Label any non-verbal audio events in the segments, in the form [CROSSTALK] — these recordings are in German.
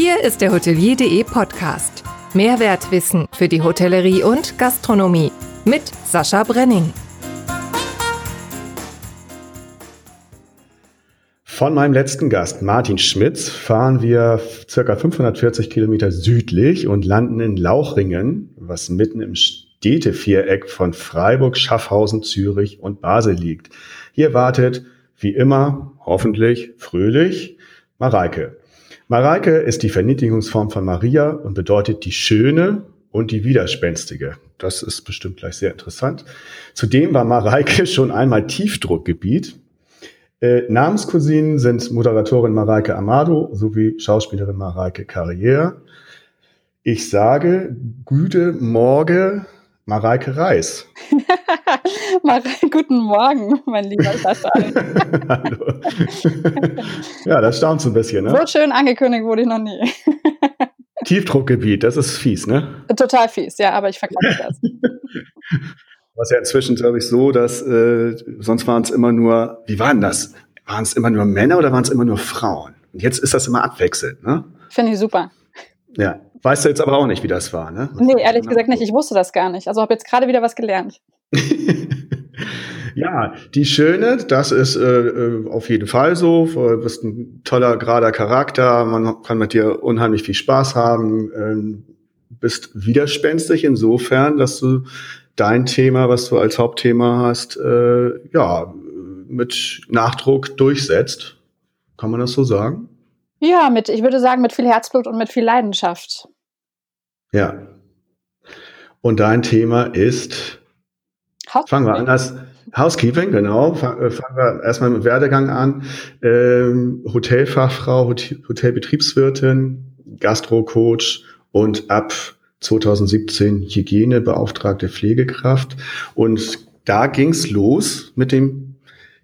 Hier ist der Hotelier.de Podcast. Mehrwertwissen für die Hotellerie und Gastronomie mit Sascha Brenning. Von meinem letzten Gast, Martin Schmitz, fahren wir circa 540 Kilometer südlich und landen in Lauchringen, was mitten im Städteviereck von Freiburg, Schaffhausen, Zürich und Basel liegt. Hier wartet, wie immer, hoffentlich fröhlich, Mareike. Mareike ist die Verniedrigungsform von Maria und bedeutet die Schöne und die Widerspenstige. Das ist bestimmt gleich sehr interessant. Zudem war Mareike [LAUGHS] schon einmal Tiefdruckgebiet. Äh, Namenscousinen sind Moderatorin Mareike Amado sowie Schauspielerin Mareike Carrière. Ich sage Güte Morge Mareike Reis. [LAUGHS] [LAUGHS] Guten Morgen, mein lieber Sascha. [LAUGHS] Hallo. ja, das staunt so ein bisschen, ne? So schön angekündigt wurde ich noch nie. [LAUGHS] Tiefdruckgebiet, das ist fies, ne? Total fies, ja, aber ich verkaufe das. Was ja inzwischen, glaube ich, so, dass äh, sonst waren es immer nur, wie waren das? Waren es immer nur Männer oder waren es immer nur Frauen? Und jetzt ist das immer abwechselnd, ne? Finde ich super. Ja, weißt du jetzt aber auch nicht, wie das war, ne? Was nee, ehrlich gesagt nicht. Ich wusste das gar nicht. Also habe jetzt gerade wieder was gelernt. [LAUGHS] ja, die Schöne, das ist äh, äh, auf jeden Fall so. Du bist ein toller, gerader Charakter. Man kann mit dir unheimlich viel Spaß haben. Ähm, bist widerspenstig insofern, dass du dein Thema, was du als Hauptthema hast, äh, ja, mit Nachdruck durchsetzt. Kann man das so sagen? Ja, mit, ich würde sagen, mit viel Herzblut und mit viel Leidenschaft. Ja. Und dein Thema ist, fangen wir an, das Housekeeping, genau. Äh, fangen wir erstmal mit Werdegang an. Ähm, Hotelfachfrau, Hotelbetriebswirtin, Gastrocoach und ab 2017 Hygienebeauftragte Pflegekraft. Und da ging's los mit dem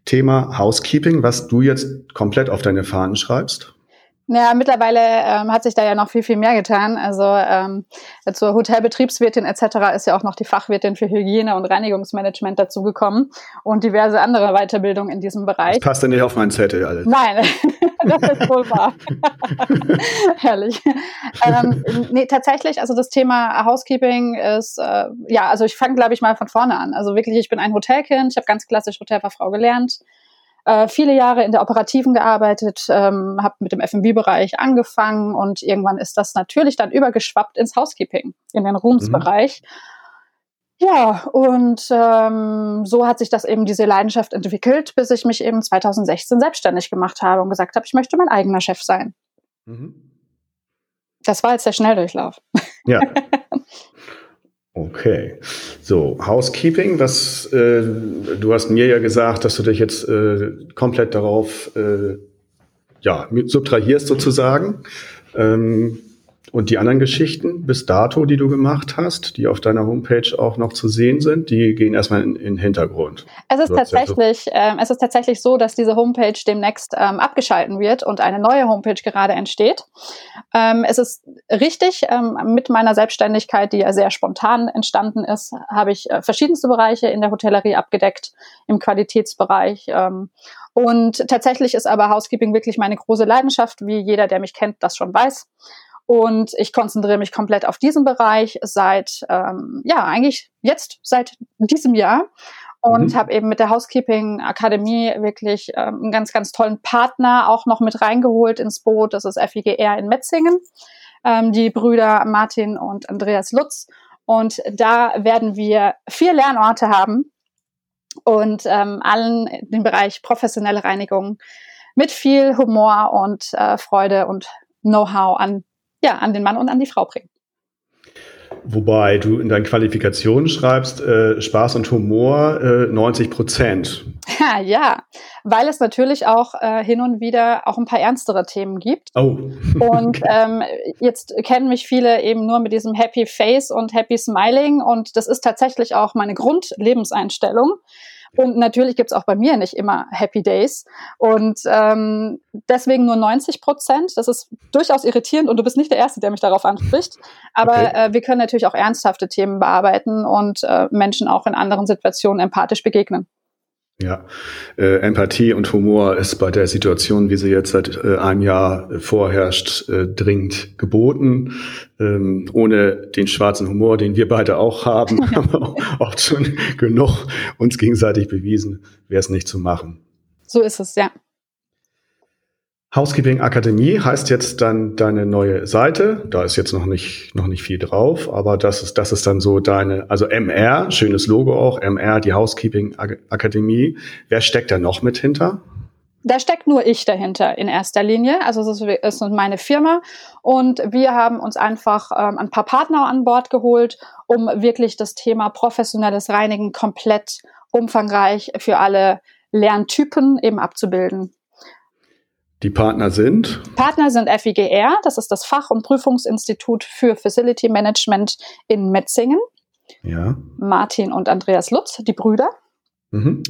Thema Housekeeping, was du jetzt komplett auf deine Fahnen schreibst. Naja, mittlerweile ähm, hat sich da ja noch viel, viel mehr getan. Also ähm, zur Hotelbetriebswirtin etc. ist ja auch noch die Fachwirtin für Hygiene und Reinigungsmanagement dazugekommen und diverse andere Weiterbildungen in diesem Bereich. Das passt ja nicht auf meinen Zettel alles. Nein, [LAUGHS] das ist wohl wahr. [LAUGHS] Herrlich. Ähm, nee, tatsächlich, also das Thema Housekeeping ist, äh, ja, also ich fange, glaube ich, mal von vorne an. Also wirklich, ich bin ein Hotelkind, ich habe ganz klassisch Hotelfachfrau gelernt äh, viele Jahre in der Operativen gearbeitet, ähm, habe mit dem F&B-Bereich angefangen und irgendwann ist das natürlich dann übergeschwappt ins Housekeeping, in den Rooms-Bereich. Mhm. Ja, und ähm, so hat sich das eben diese Leidenschaft entwickelt, bis ich mich eben 2016 selbstständig gemacht habe und gesagt habe, ich möchte mein eigener Chef sein. Mhm. Das war jetzt der Schnelldurchlauf. Ja. [LAUGHS] Okay, so Housekeeping, was äh, du hast mir ja gesagt, dass du dich jetzt äh, komplett darauf äh, ja subtrahierst sozusagen. Ähm, und die anderen Geschichten bis dato, die du gemacht hast, die auf deiner Homepage auch noch zu sehen sind, die gehen erstmal in, in den Hintergrund. Es ist, tatsächlich, ja so ähm, es ist tatsächlich so, dass diese Homepage demnächst ähm, abgeschalten wird und eine neue Homepage gerade entsteht. Ähm, es ist richtig, ähm, mit meiner Selbstständigkeit, die ja sehr spontan entstanden ist, habe ich äh, verschiedenste Bereiche in der Hotellerie abgedeckt, im Qualitätsbereich. Ähm, und tatsächlich ist aber Housekeeping wirklich meine große Leidenschaft, wie jeder, der mich kennt, das schon weiß. Und ich konzentriere mich komplett auf diesen Bereich seit, ähm, ja, eigentlich jetzt seit diesem Jahr und mhm. habe eben mit der Housekeeping Akademie wirklich ähm, einen ganz, ganz tollen Partner auch noch mit reingeholt ins Boot. Das ist FIGR in Metzingen, ähm, die Brüder Martin und Andreas Lutz. Und da werden wir vier Lernorte haben und ähm, allen den Bereich professionelle Reinigung mit viel Humor und äh, Freude und Know-how an ja, an den Mann und an die Frau bringen. Wobei du in deinen Qualifikationen schreibst, äh, Spaß und Humor äh, 90 Prozent. Ja, ja, weil es natürlich auch äh, hin und wieder auch ein paar ernstere Themen gibt. Oh. [LAUGHS] und ähm, jetzt kennen mich viele eben nur mit diesem Happy Face und Happy Smiling und das ist tatsächlich auch meine Grundlebenseinstellung. Und natürlich gibt es auch bei mir nicht immer Happy Days. Und ähm, deswegen nur 90 Prozent. Das ist durchaus irritierend und du bist nicht der Erste, der mich darauf anspricht. Aber okay. äh, wir können natürlich auch ernsthafte Themen bearbeiten und äh, Menschen auch in anderen Situationen empathisch begegnen. Ja, äh, Empathie und Humor ist bei der Situation, wie sie jetzt seit äh, einem Jahr vorherrscht, äh, dringend geboten. Ähm, ohne den schwarzen Humor, den wir beide auch haben, [LAUGHS] haben wir auch schon genug uns gegenseitig bewiesen, wäre es nicht zu machen. So ist es, ja. Housekeeping Akademie heißt jetzt dann deine neue Seite. Da ist jetzt noch nicht, noch nicht viel drauf, aber das ist, das ist dann so deine, also MR, schönes Logo auch, MR, die Housekeeping Akademie. Wer steckt da noch mit hinter? Da steckt nur ich dahinter in erster Linie. Also es ist, ist meine Firma und wir haben uns einfach ähm, ein paar Partner an Bord geholt, um wirklich das Thema professionelles Reinigen komplett umfangreich für alle Lerntypen eben abzubilden. Die Partner sind? Partner sind FIGR, das ist das Fach- und Prüfungsinstitut für Facility Management in Metzingen. Ja. Martin und Andreas Lutz, die Brüder. Mhm.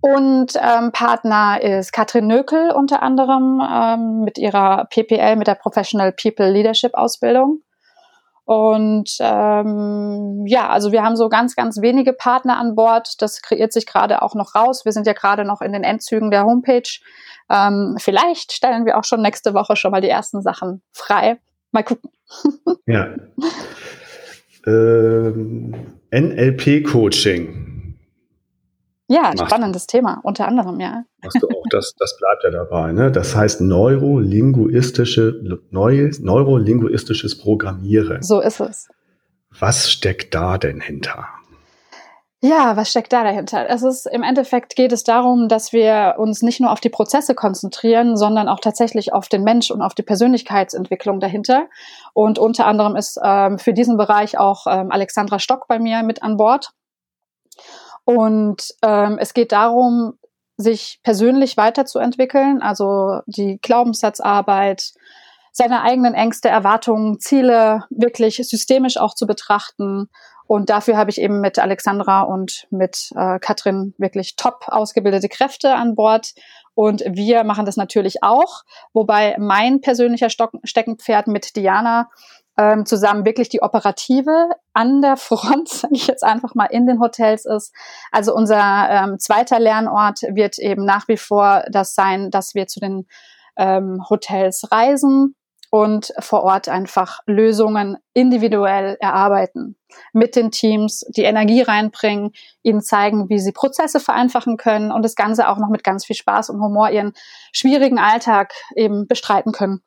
Und ähm, Partner ist Katrin Nökel unter anderem ähm, mit ihrer PPL, mit der Professional People Leadership Ausbildung. Und ähm, ja, also wir haben so ganz, ganz wenige Partner an Bord. Das kreiert sich gerade auch noch raus. Wir sind ja gerade noch in den Endzügen der Homepage. Ähm, vielleicht stellen wir auch schon nächste Woche schon mal die ersten Sachen frei. Mal gucken. ja. [LAUGHS] Ähm, NLP-Coaching. Ja, spannendes Thema, unter anderem, ja. Machst du auch, das, das bleibt ja dabei, ne? Das heißt neurolinguistische, neues, neurolinguistisches Programmieren. So ist es. Was steckt da denn hinter? Ja, was steckt da dahinter? Es ist im Endeffekt geht es darum, dass wir uns nicht nur auf die Prozesse konzentrieren, sondern auch tatsächlich auf den Mensch und auf die Persönlichkeitsentwicklung dahinter. Und unter anderem ist ähm, für diesen Bereich auch ähm, Alexandra Stock bei mir mit an Bord. Und ähm, es geht darum, sich persönlich weiterzuentwickeln, also die Glaubenssatzarbeit, seine eigenen Ängste, Erwartungen, Ziele wirklich systemisch auch zu betrachten und dafür habe ich eben mit Alexandra und mit äh, Katrin wirklich top ausgebildete Kräfte an Bord. Und wir machen das natürlich auch, wobei mein persönlicher Stock Steckenpferd mit Diana ähm, zusammen wirklich die operative an der Front, [LAUGHS] sage ich jetzt einfach mal, in den Hotels ist. Also unser ähm, zweiter Lernort wird eben nach wie vor das sein, dass wir zu den ähm, Hotels reisen, und vor Ort einfach Lösungen individuell erarbeiten. Mit den Teams die Energie reinbringen, ihnen zeigen, wie sie Prozesse vereinfachen können und das Ganze auch noch mit ganz viel Spaß und Humor ihren schwierigen Alltag eben bestreiten können.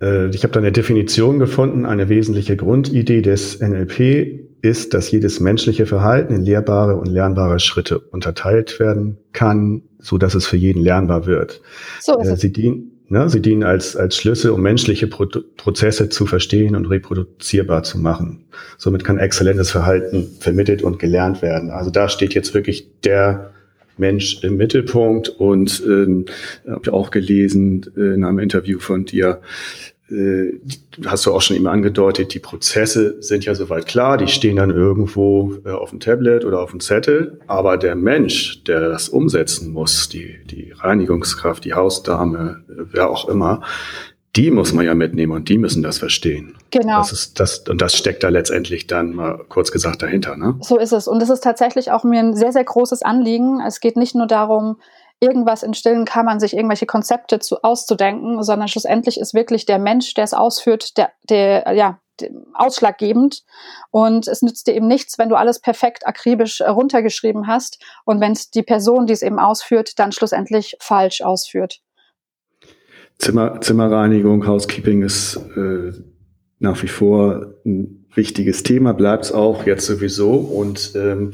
Äh, ich habe da eine Definition gefunden. Eine wesentliche Grundidee des NLP ist, dass jedes menschliche Verhalten in lehrbare und lernbare Schritte unterteilt werden kann, so dass es für jeden lernbar wird. So ist äh, Sie dienen Ne? Sie dienen als, als Schlüssel, um menschliche Pro Prozesse zu verstehen und reproduzierbar zu machen. Somit kann exzellentes Verhalten vermittelt und gelernt werden. Also da steht jetzt wirklich der Mensch im Mittelpunkt. Und ähm, habe auch gelesen äh, in einem Interview von dir, äh, hast du auch schon eben angedeutet, die Prozesse sind ja soweit klar, die stehen dann irgendwo äh, auf dem Tablet oder auf dem Zettel, aber der Mensch, der das umsetzen muss, die, die Reinigungskraft, die Hausdame, äh, wer auch immer, die muss man ja mitnehmen und die müssen das verstehen. Genau. Das ist das, und das steckt da letztendlich dann mal kurz gesagt dahinter, ne? So ist es. Und das ist tatsächlich auch mir ein sehr, sehr großes Anliegen. Es geht nicht nur darum, irgendwas in stillen Kammern sich irgendwelche Konzepte zu, auszudenken, sondern schlussendlich ist wirklich der Mensch, der es ausführt, der, der ja, ausschlaggebend. Und es nützt dir eben nichts, wenn du alles perfekt akribisch äh, runtergeschrieben hast und wenn es die Person, die es eben ausführt, dann schlussendlich falsch ausführt. Zimmer, Zimmerreinigung, Housekeeping ist äh, nach wie vor ein wichtiges Thema, bleibt es auch jetzt sowieso. Und ähm,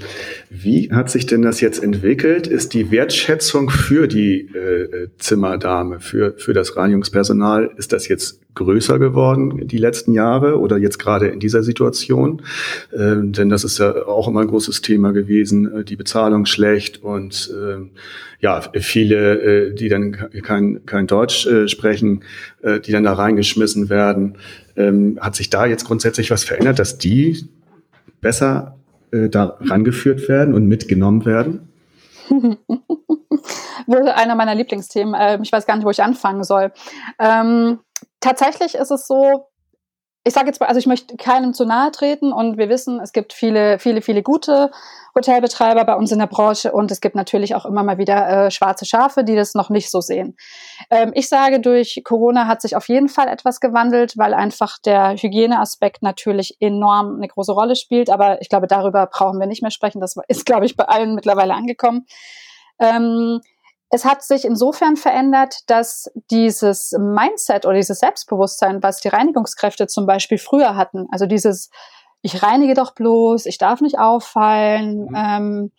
wie hat sich denn das jetzt entwickelt? Ist die Wertschätzung für die äh, Zimmerdame, für, für das Reinigungspersonal, ist das jetzt größer geworden die letzten Jahre oder jetzt gerade in dieser Situation? Ähm, denn das ist ja auch immer ein großes Thema gewesen, äh, die Bezahlung schlecht und ähm, ja, viele, äh, die dann kein, kein Deutsch äh, sprechen, äh, die dann da reingeschmissen werden. Ähm, hat sich da jetzt grundsätzlich was verändert, dass die besser äh, da rangeführt werden und mitgenommen werden? [LAUGHS] Wohl einer meiner Lieblingsthemen. Äh, ich weiß gar nicht, wo ich anfangen soll. Ähm, tatsächlich ist es so, ich sage jetzt mal, also ich möchte keinem zu nahe treten und wir wissen, es gibt viele, viele, viele gute Hotelbetreiber bei uns in der Branche und es gibt natürlich auch immer mal wieder äh, schwarze Schafe, die das noch nicht so sehen. Ähm, ich sage, durch Corona hat sich auf jeden Fall etwas gewandelt, weil einfach der Hygieneaspekt natürlich enorm eine große Rolle spielt. Aber ich glaube, darüber brauchen wir nicht mehr sprechen. Das ist, glaube ich, bei allen mittlerweile angekommen. Ähm, es hat sich insofern verändert, dass dieses Mindset oder dieses Selbstbewusstsein, was die Reinigungskräfte zum Beispiel früher hatten, also dieses, ich reinige doch bloß, ich darf nicht auffallen, mhm. ähm,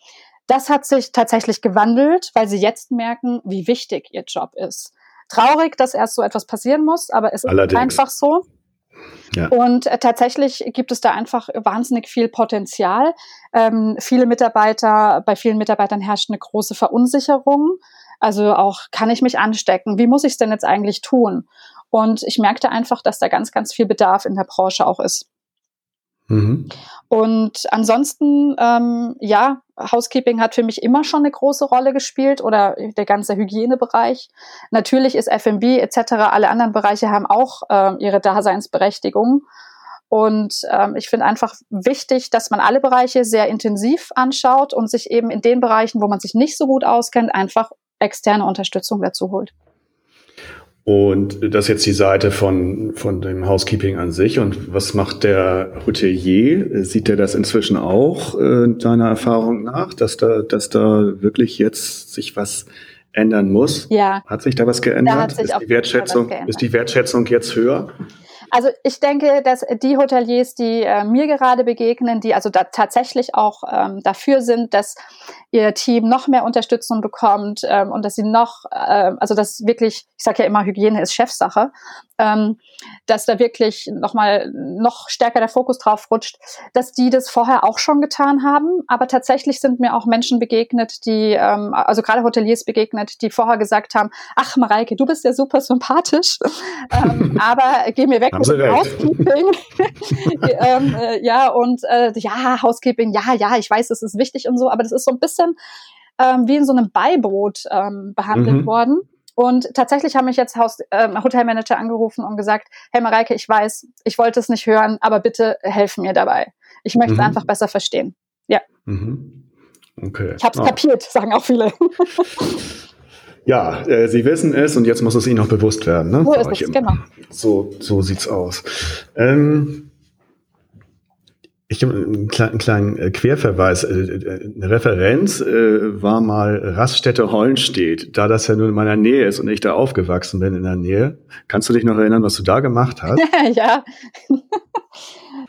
das hat sich tatsächlich gewandelt, weil sie jetzt merken, wie wichtig ihr Job ist. Traurig, dass erst so etwas passieren muss, aber es Allerdings. ist einfach so. Ja. Und äh, tatsächlich gibt es da einfach wahnsinnig viel Potenzial. Ähm, viele Mitarbeiter, bei vielen Mitarbeitern herrscht eine große Verunsicherung. Also auch, kann ich mich anstecken? Wie muss ich es denn jetzt eigentlich tun? Und ich merkte einfach, dass da ganz, ganz viel Bedarf in der Branche auch ist. Mhm. Und ansonsten, ähm, ja, Housekeeping hat für mich immer schon eine große Rolle gespielt oder der ganze Hygienebereich. Natürlich ist F&B etc., alle anderen Bereiche haben auch äh, ihre Daseinsberechtigung. Und ähm, ich finde einfach wichtig, dass man alle Bereiche sehr intensiv anschaut und sich eben in den Bereichen, wo man sich nicht so gut auskennt, einfach externe Unterstützung dazu holt. Und das ist jetzt die Seite von, von dem Housekeeping an sich. Und was macht der Hotelier? Sieht er das inzwischen auch, äh, deiner Erfahrung nach, dass da, dass da wirklich jetzt sich was ändern muss? Ja. Hat sich da was geändert? Da hat sich ist, die Wertschätzung, ist die Wertschätzung jetzt höher? Also ich denke, dass die Hoteliers, die äh, mir gerade begegnen, die also da tatsächlich auch ähm, dafür sind, dass ihr Team noch mehr Unterstützung bekommt ähm, und dass sie noch, äh, also das wirklich, ich sage ja immer, Hygiene ist Chefsache, ähm, dass da wirklich nochmal noch stärker der Fokus drauf rutscht, dass die das vorher auch schon getan haben. Aber tatsächlich sind mir auch Menschen begegnet, die, ähm, also gerade Hoteliers begegnet, die vorher gesagt haben, ach Mareike, du bist ja super sympathisch, [LAUGHS] ähm, aber geh mir weg mit dem Housekeeping. [LAUGHS] [LAUGHS] ähm, äh, ja, und äh, ja, Housekeeping, ja, ja, ich weiß, es ist wichtig und so, aber das ist so ein bisschen ähm, wie in so einem Beibrot ähm, behandelt mhm. worden. Und tatsächlich haben mich jetzt Haus, äh, Hotelmanager angerufen und gesagt, hey Mareike, ich weiß, ich wollte es nicht hören, aber bitte helf mir dabei. Ich möchte mhm. es einfach besser verstehen. Ja. Mhm. Okay. Ich habe es oh. kapiert, sagen auch viele. [LAUGHS] Ja, äh, Sie wissen es und jetzt muss es Ihnen noch bewusst werden. Ne? So ist es, genau. So, so sieht's aus. Ähm, ich habe einen kleinen, kleinen äh, Querverweis. Äh, äh, eine Referenz war mal Raststätte Hollenstedt. Da das ja nur in meiner Nähe ist und ich da aufgewachsen bin in der Nähe. Kannst du dich noch erinnern, was du da gemacht hast? [LAUGHS] ja.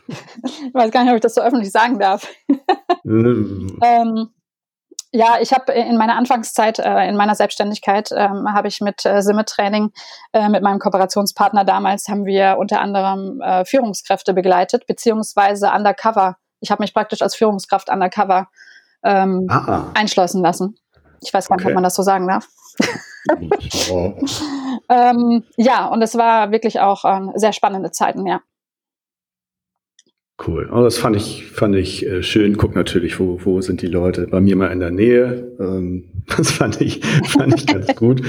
ich weiß gar nicht, ob ich das so öffentlich sagen darf. ähm, ja, ich habe in meiner Anfangszeit, äh, in meiner Selbstständigkeit, ähm, habe ich mit äh, Simmet Training, äh, mit meinem Kooperationspartner damals, haben wir unter anderem äh, Führungskräfte begleitet, beziehungsweise undercover. Ich habe mich praktisch als Führungskraft undercover ähm, ah. einschleusen lassen. Ich weiß gar nicht, okay. ob man das so sagen darf. [LAUGHS] oh. [LAUGHS] ähm, ja, und es war wirklich auch äh, sehr spannende Zeiten, ja. Cool. Oh, das fand ich, fand ich äh, schön. Guck natürlich, wo, wo sind die Leute? Bei mir mal in der Nähe. Ähm, [LAUGHS] das fand ich, fand ich ganz [LAUGHS] gut.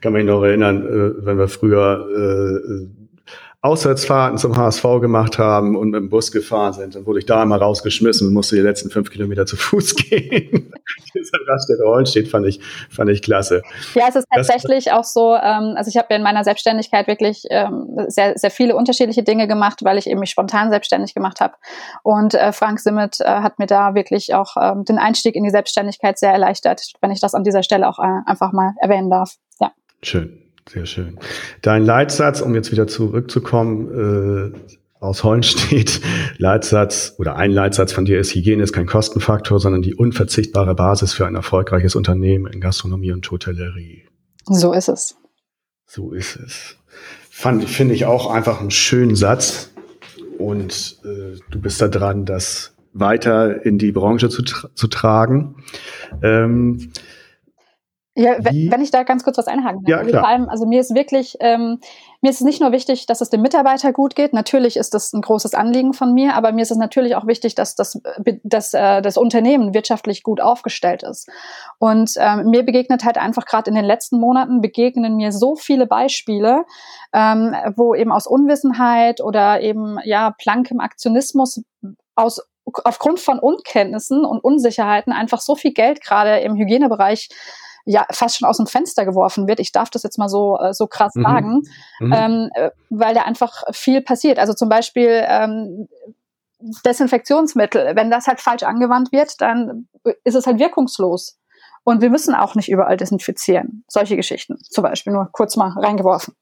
Kann mich noch erinnern, äh, wenn wir früher äh, Auswärtsfahrten zum HSV gemacht haben und mit dem Bus gefahren sind, dann wurde ich da einmal rausgeschmissen und musste die letzten fünf Kilometer zu Fuß [LAUGHS] gehen. Dieser Raststätte Hollenstedt fand ich, fand ich klasse. Ja, es ist tatsächlich das, auch so, ähm, also ich habe in meiner Selbstständigkeit wirklich ähm, sehr, sehr viele unterschiedliche Dinge gemacht, weil ich eben mich spontan selbstständig gemacht habe. Und äh, Frank Simmet äh, hat mir da wirklich auch ähm, den Einstieg in die Selbstständigkeit sehr erleichtert, wenn ich das an dieser Stelle auch äh, einfach mal erwähnen darf. Ja. Schön. Sehr schön. Dein Leitsatz, um jetzt wieder zurückzukommen, äh, aus Hollen steht, [LAUGHS] Leitsatz oder ein Leitsatz von dir ist, Hygiene ist kein Kostenfaktor, sondern die unverzichtbare Basis für ein erfolgreiches Unternehmen in Gastronomie und Hotellerie. So ist es. So ist es. Fand, finde ich auch einfach einen schönen Satz. Und äh, du bist da dran, das weiter in die Branche zu, tra zu tragen. Ähm, Ja, wenn ich da ganz kurz was einhaken Ja, also. Vor allem, also mir ist wirklich, ähm, mir ist es nicht nur wichtig, dass es dem Mitarbeiter gut geht. Natürlich ist das ein großes Anliegen von mir, aber mir ist es natürlich auch wichtig, dass das, dass, äh, das Unternehmen wirtschaftlich gut aufgestellt ist. Und ähm, mir begegnet halt einfach gerade in den letzten Monaten begegnen mir so viele Beispiele, ähm, wo eben aus Unwissenheit oder eben ja plankem Aktionismus aus aufgrund von Unkenntnissen und Unsicherheiten einfach so viel Geld gerade im Hygienebereich ja fast schon aus dem Fenster geworfen wird. Ich darf das jetzt mal so, äh, so krass mhm. sagen, mhm. Ähm, äh, weil da einfach viel passiert. Also zum Beispiel ähm, Desinfektionsmittel, wenn das halt falsch angewandt wird, dann ist es halt wirkungslos. Und wir müssen auch nicht überall desinfizieren. Solche Geschichten zum Beispiel, nur kurz mal reingeworfen.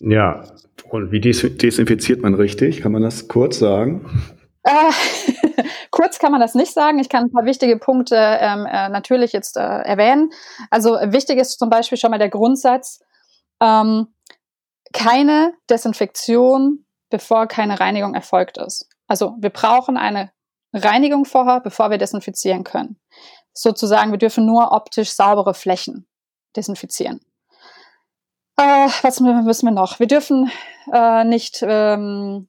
Ja, und wie desinfiziert man richtig? Kann man das kurz sagen? Äh, [LAUGHS] kurz kann man das nicht sagen. Ich kann ein paar wichtige Punkte ähm, äh, natürlich jetzt äh, erwähnen. Also wichtig ist zum Beispiel schon mal der Grundsatz, ähm, keine Desinfektion, bevor keine Reinigung erfolgt ist. Also wir brauchen eine Reinigung vorher, bevor wir desinfizieren können. Sozusagen, wir dürfen nur optisch saubere Flächen desinfizieren. Äh, was müssen wir noch? Wir dürfen äh, nicht ähm,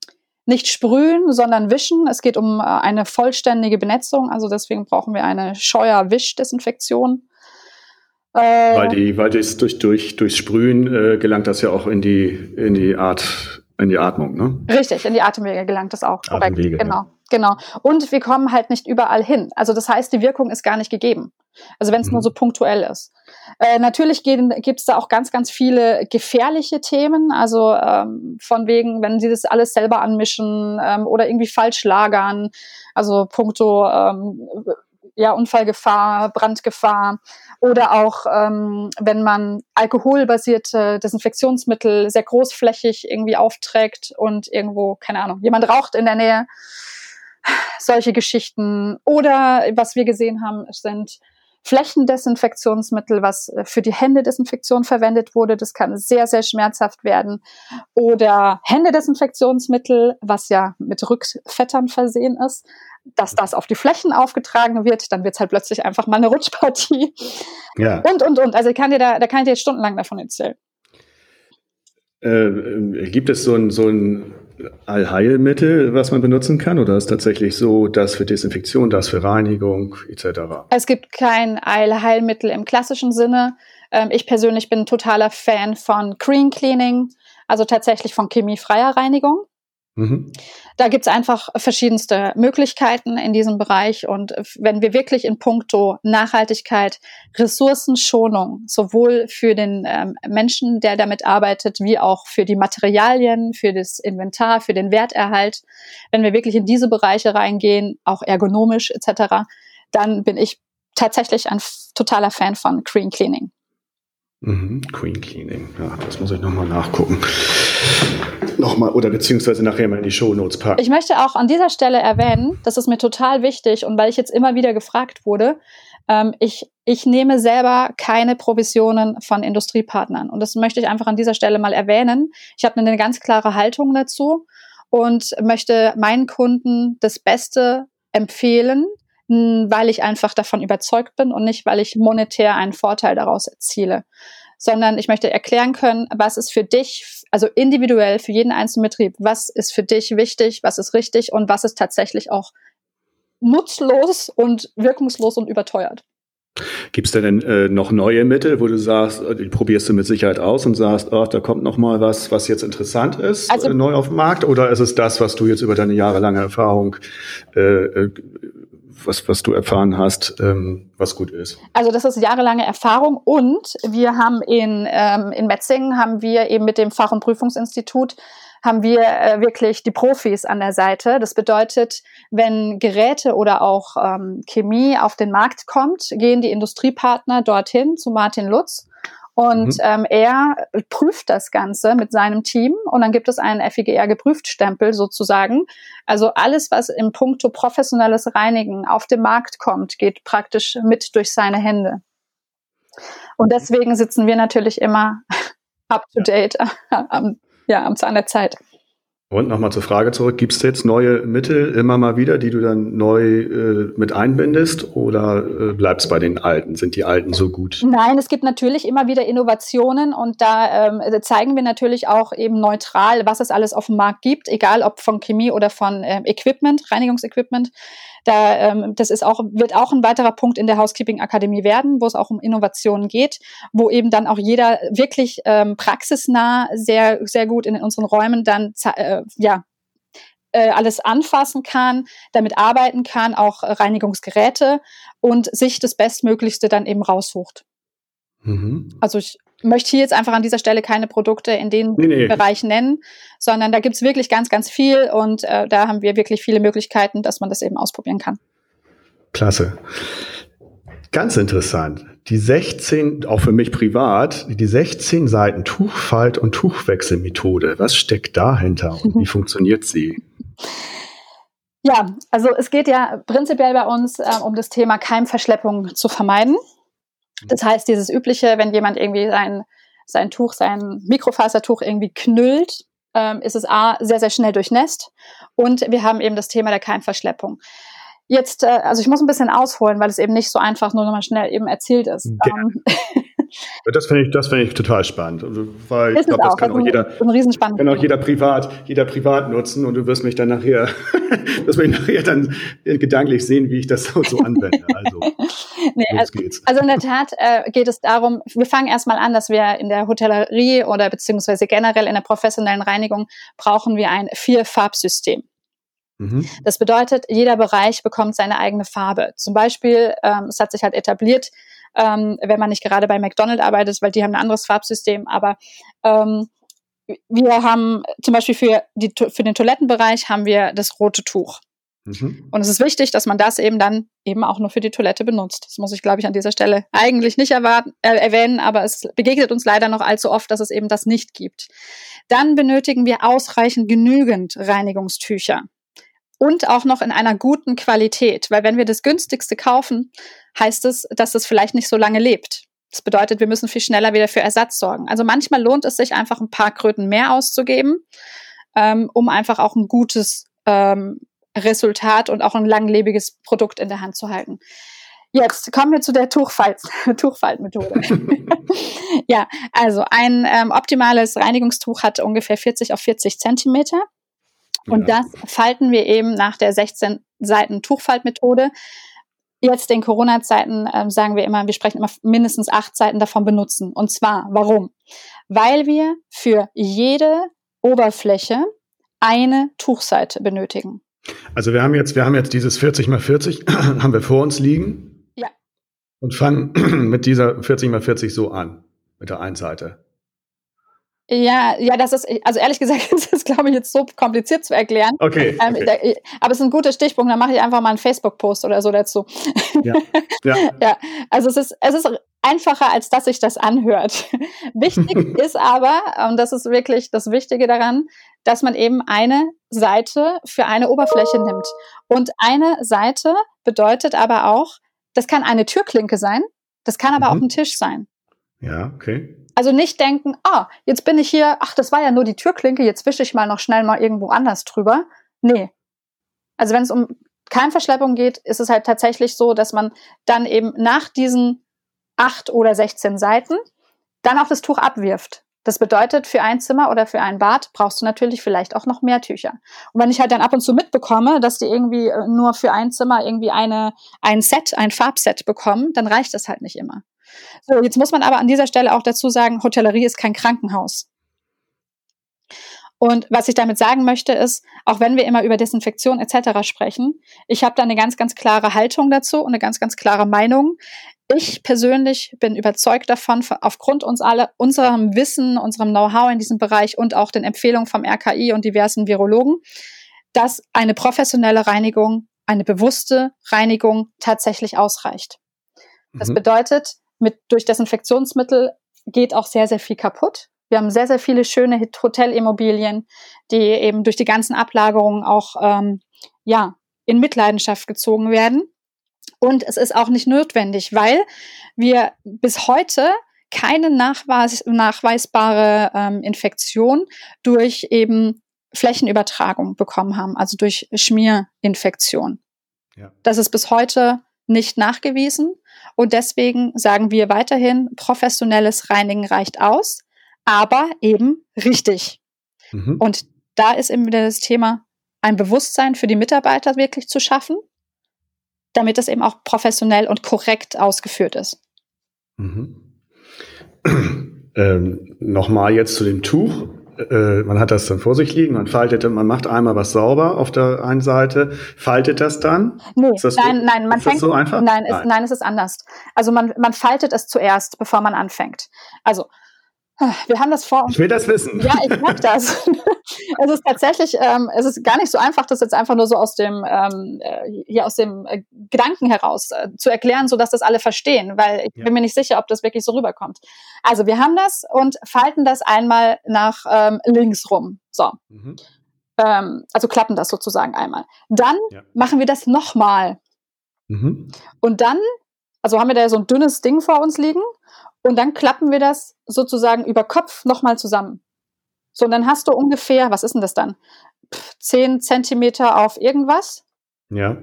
nicht sprühen, sondern wischen. Es geht um äh, eine vollständige Benetzung, also deswegen brauchen wir eine Scheuer-Wischdesinfektion. Äh, weil die, weil das durch, durch, durch Sprühen äh, gelangt das ja auch in die, in die Art, in die Atmung, ne? Richtig, in die Atemwege gelangt das auch. Korrekt. Atemwege, genau, ja. Genau. Und wir kommen halt nicht überall hin. Also das heißt, die Wirkung ist gar nicht gegeben. Also wenn es mhm. nur so punktuell ist. Äh, natürlich gibt es da auch ganz, ganz viele gefährliche Themen. Also ähm, von wegen, wenn sie das alles selber anmischen ähm, oder irgendwie falsch lagern. Also puncto ähm, ja, Unfallgefahr, Brandgefahr oder auch ähm, wenn man alkoholbasierte Desinfektionsmittel sehr großflächig irgendwie aufträgt und irgendwo, keine Ahnung, jemand raucht in der Nähe. Solche Geschichten. Oder was wir gesehen haben, sind Flächendesinfektionsmittel, was äh, für die Händedesinfektion verwendet wurde. Das kann sehr, sehr schmerzhaft werden. Oder Händedesinfektionsmittel, was ja mit Rückfettern versehen ist, dass das auf die Flächen aufgetragen wird, dann wird es halt plötzlich einfach mal eine Rutschpartie. Ja. Und, und, und. Also ich kann dir da, da kann ich dir jetzt stundenlang davon erzählen. Äh, äh gibt es so ein, so ein Allheilmittel, was man benutzen kann? Oder ist tatsächlich so, das für Desinfektion, das für Reinigung etc.? Es gibt kein Allheilmittel im klassischen Sinne. Ähm, ich persönlich bin totaler Fan von Green Cleaning, also tatsächlich von chemiefreier Reinigung. Mhm. Da gibt es einfach verschiedenste Möglichkeiten in diesem Bereich. Und wenn wir wirklich in puncto Nachhaltigkeit, Ressourcenschonung, sowohl für den ähm, Menschen, der damit arbeitet, wie auch für die Materialien, für das Inventar, für den Werterhalt, wenn wir wirklich in diese Bereiche reingehen, auch ergonomisch etc., dann bin ich tatsächlich ein totaler Fan von Green Cleaning. Mhm, Green Cleaning, ja, das muss ich nochmal nachgucken nochmal oder beziehungsweise nachher mal in die Show Notes packen. Ich möchte auch an dieser Stelle erwähnen, das ist mir total wichtig und weil ich jetzt immer wieder gefragt wurde, ähm, ich, ich nehme selber keine Provisionen von Industriepartnern und das möchte ich einfach an dieser Stelle mal erwähnen. Ich habe eine ganz klare Haltung dazu und möchte meinen Kunden das Beste empfehlen, weil ich einfach davon überzeugt bin und nicht, weil ich monetär einen Vorteil daraus erziele sondern ich möchte erklären können, was ist für dich, also individuell für jeden einzelnen Betrieb, was ist für dich wichtig, was ist richtig und was ist tatsächlich auch nutzlos und wirkungslos und überteuert. Gibt es denn äh, noch neue Mittel, wo du sagst, äh, die probierst du mit Sicherheit aus und sagst, oh, da kommt noch mal was, was jetzt interessant ist, also, äh, neu auf dem Markt? Oder ist es das, was du jetzt über deine jahrelange Erfahrung äh, äh was, was du erfahren hast, ähm, was gut ist? Also das ist jahrelange Erfahrung und wir haben in, ähm, in Metzingen haben wir eben mit dem Fach- und Prüfungsinstitut haben wir äh, wirklich die Profis an der Seite. Das bedeutet, wenn Geräte oder auch ähm, Chemie auf den Markt kommt, gehen die Industriepartner dorthin zu Martin Lutz und mhm. ähm, er prüft das Ganze mit seinem Team und dann gibt es einen FIGR geprüft Stempel sozusagen. Also alles, was im Punkto professionelles Reinigen auf den Markt kommt, geht praktisch mit durch seine Hände. Und deswegen sitzen wir natürlich immer [LAUGHS] up to date, [LAUGHS] am, ja, am Zahn der Zeit. Und nochmal zur Frage zurück, gibt es jetzt neue Mittel immer mal wieder, die du dann neu äh, mit einbindest oder äh, bleibst bei den alten? Sind die alten so gut? Nein, es gibt natürlich immer wieder Innovationen und da ähm, zeigen wir natürlich auch eben neutral, was es alles auf dem Markt gibt, egal ob von Chemie oder von ähm, Equipment, Reinigungsequipment. Da, ähm, das ist auch, wird auch ein weiterer Punkt in der Housekeeping Akademie werden, wo es auch um Innovationen geht, wo eben dann auch jeder wirklich ähm, praxisnah sehr, sehr gut in unseren Räumen dann äh, ja, äh, alles anfassen kann, damit arbeiten kann, auch Reinigungsgeräte und sich das Bestmöglichste dann eben raussucht. Mhm. Also ich möchte hier jetzt einfach an dieser Stelle keine Produkte in den nee, nee. Bereichen nennen, sondern da gibt es wirklich ganz, ganz viel und äh, da haben wir wirklich viele Möglichkeiten, dass man das eben ausprobieren kann. Klasse. Ganz interessant. Die 16, auch für mich privat, die 16 Seiten Tuchfalt- und Tuchwechselmethode. Was steckt dahinter und wie [LAUGHS] funktioniert sie? Ja, also es geht ja prinzipiell bei uns äh, um das Thema Keimverschleppung zu vermeiden. Das heißt, dieses übliche, wenn jemand irgendwie sein, sein Tuch, sein Mikrofasertuch irgendwie knüllt, ähm, ist es A, sehr, sehr schnell durchnässt. Und wir haben eben das Thema der Keimverschleppung. Jetzt, äh, also ich muss ein bisschen ausholen, weil es eben nicht so einfach nur nochmal schnell eben erzählt ist. Ähm, [LAUGHS] das finde ich, das ich total spannend, also, weil ist ich glaube, das kann auch, jeder, kann auch jeder privat, jeder privat nutzen und du wirst mich dann nachher, [LAUGHS] wirst mich nachher dann gedanklich sehen, wie ich das so, anwende. Also, [LAUGHS] nee, also, geht's. also in der Tat äh, geht es darum, wir fangen erstmal an, dass wir in der Hotellerie oder beziehungsweise generell in der professionellen Reinigung brauchen wir ein Vier-Farbsystem. Mhm. Das bedeutet, jeder Bereich bekommt seine eigene Farbe. Zum Beispiel, ähm, es hat sich halt etabliert, ähm, wenn man nicht gerade bei McDonald's arbeitet, weil die haben ein anderes Farbsystem, aber ähm, wir haben zum Beispiel für, die, für den Toilettenbereich haben wir das rote Tuch. Mhm. Und es ist wichtig, dass man das eben dann eben auch nur für die Toilette benutzt. Das muss ich, glaube ich, an dieser Stelle eigentlich nicht erwarten, äh, erwähnen, aber es begegnet uns leider noch allzu oft, dass es eben das nicht gibt. Dann benötigen wir ausreichend genügend Reinigungstücher und auch noch in einer guten Qualität. Weil wenn wir das günstigste kaufen, heißt es, dass es vielleicht nicht so lange lebt. Das bedeutet, wir müssen viel schneller wieder für Ersatz sorgen. Also manchmal lohnt es sich einfach ein paar Kröten mehr auszugeben, ähm, um einfach auch ein gutes ähm, Resultat und auch ein langlebiges Produkt in der Hand zu halten. Jetzt kommen wir zu der Tuchfalt [LAUGHS] Tuchfaltmethode. [LAUGHS] ja, also ein ähm, optimales Reinigungstuch hat ungefähr 40 auf 40 Zentimeter. Und ja. das falten wir eben nach der 16 Seiten Tuchfaltmethode. Jetzt in Corona-Zeiten äh, sagen wir immer, wir sprechen immer mindestens acht Seiten davon benutzen. Und zwar, warum? Weil wir für jede Oberfläche eine Tuchseite benötigen. Also wir haben jetzt, wir haben jetzt dieses 40 mal 40 [CLEARS THROAT] haben wir vor uns liegen. Ja. Und fangen [CLEARS THROAT] mit dieser 40 mal 40 so an, mit der einen Seite. Ja, ja, das ist, also ehrlich gesagt, [LAUGHS] ist das, glaube ich, jetzt so kompliziert zu erklären. Okay. Ähm, okay. Da, aber es ist ein guter Stichpunkt, dann mache ich einfach mal einen Facebook-Post oder so dazu. Ja. ja. [LAUGHS] ja. Also es ist, es ist einfacher, als dass sich das anhört. [LAUGHS] Wichtig ist aber, und das ist wirklich das Wichtige daran, dass man eben eine Seite für eine Oberfläche nimmt. Und eine Seite bedeutet aber auch, das kann eine Türklinke sein, das kann aber mhm. auch ein Tisch sein. Ja, okay. Also nicht denken, ah, jetzt bin ich hier, ach, das war ja nur die Türklinke, jetzt wische ich mal noch schnell mal irgendwo anders drüber. Nee. Also wenn es um Keimverschleppung geht, ist es halt tatsächlich so, dass man dann eben nach diesen acht oder 16 Seiten dann auch das Tuch abwirft. Das bedeutet, für ein Zimmer oder für ein Bad brauchst du natürlich vielleicht auch noch mehr Tücher. Und wenn ich halt dann ab und zu mitbekomme, dass die irgendwie äh, nur für ein Zimmer irgendwie eine, ein Set, ein Farbset bekommen, dann reicht das halt nicht immer. So, jetzt muss man aber an dieser Stelle auch dazu sagen, Hotellerie ist kein Krankenhaus. Und was ich damit sagen möchte, ist, auch wenn wir immer über Desinfektion etc. sprechen, ich habe da eine ganz, ganz klare Haltung dazu und eine ganz, ganz klare Meinung. Ich persönlich bin überzeugt davon, aufgrund uns alle, unserem Wissen, unserem Know-how in diesem Bereich und auch den Empfehlungen vom RKI und diversen Virologen, dass eine professionelle Reinigung, eine bewusste Reinigung tatsächlich ausreicht. Das mhm. bedeutet, mit, durch Desinfektionsmittel geht auch sehr, sehr viel kaputt. Wir haben sehr, sehr viele schöne Hotelimmobilien, die eben durch die ganzen Ablagerungen auch ähm, ja, in Mitleidenschaft gezogen werden. Und es ist auch nicht notwendig, weil wir bis heute keine nachweis nachweisbare ähm, Infektion durch eben Flächenübertragung bekommen haben, also durch Schmierinfektion. Ja. Das ist bis heute nicht nachgewiesen und deswegen sagen wir weiterhin, professionelles Reinigen reicht aus, aber eben richtig. Mhm. Und da ist eben wieder das Thema, ein Bewusstsein für die Mitarbeiter wirklich zu schaffen, damit das eben auch professionell und korrekt ausgeführt ist. Mhm. [CLEARS THROAT] Ähm, Nochmal jetzt zu dem Tuch. Äh, man hat das dann vor sich liegen, man faltet, man macht einmal was sauber auf der einen Seite, faltet das dann? Nee, das nein, so, nein, man fängt, so einfach? Nein, nein. Es, nein, es ist anders. Also man, man faltet es zuerst, bevor man anfängt. Also wir haben das vor uns. Ich will das wissen. Ja, ich mag das. [LAUGHS] [LAUGHS] es ist tatsächlich, ähm, es ist gar nicht so einfach, das jetzt einfach nur so aus dem ähm, äh, hier aus dem äh, Gedanken heraus äh, zu erklären, so dass das alle verstehen, weil ich ja. bin mir nicht sicher, ob das wirklich so rüberkommt. Also wir haben das und falten das einmal nach ähm, links rum. So. Mhm. Ähm, also klappen das sozusagen einmal. Dann ja. machen wir das nochmal. Mhm. Und dann, also haben wir da so ein dünnes Ding vor uns liegen und dann klappen wir das sozusagen über Kopf nochmal zusammen. So, und dann hast du ungefähr, was ist denn das dann? Zehn Zentimeter auf irgendwas. Ja.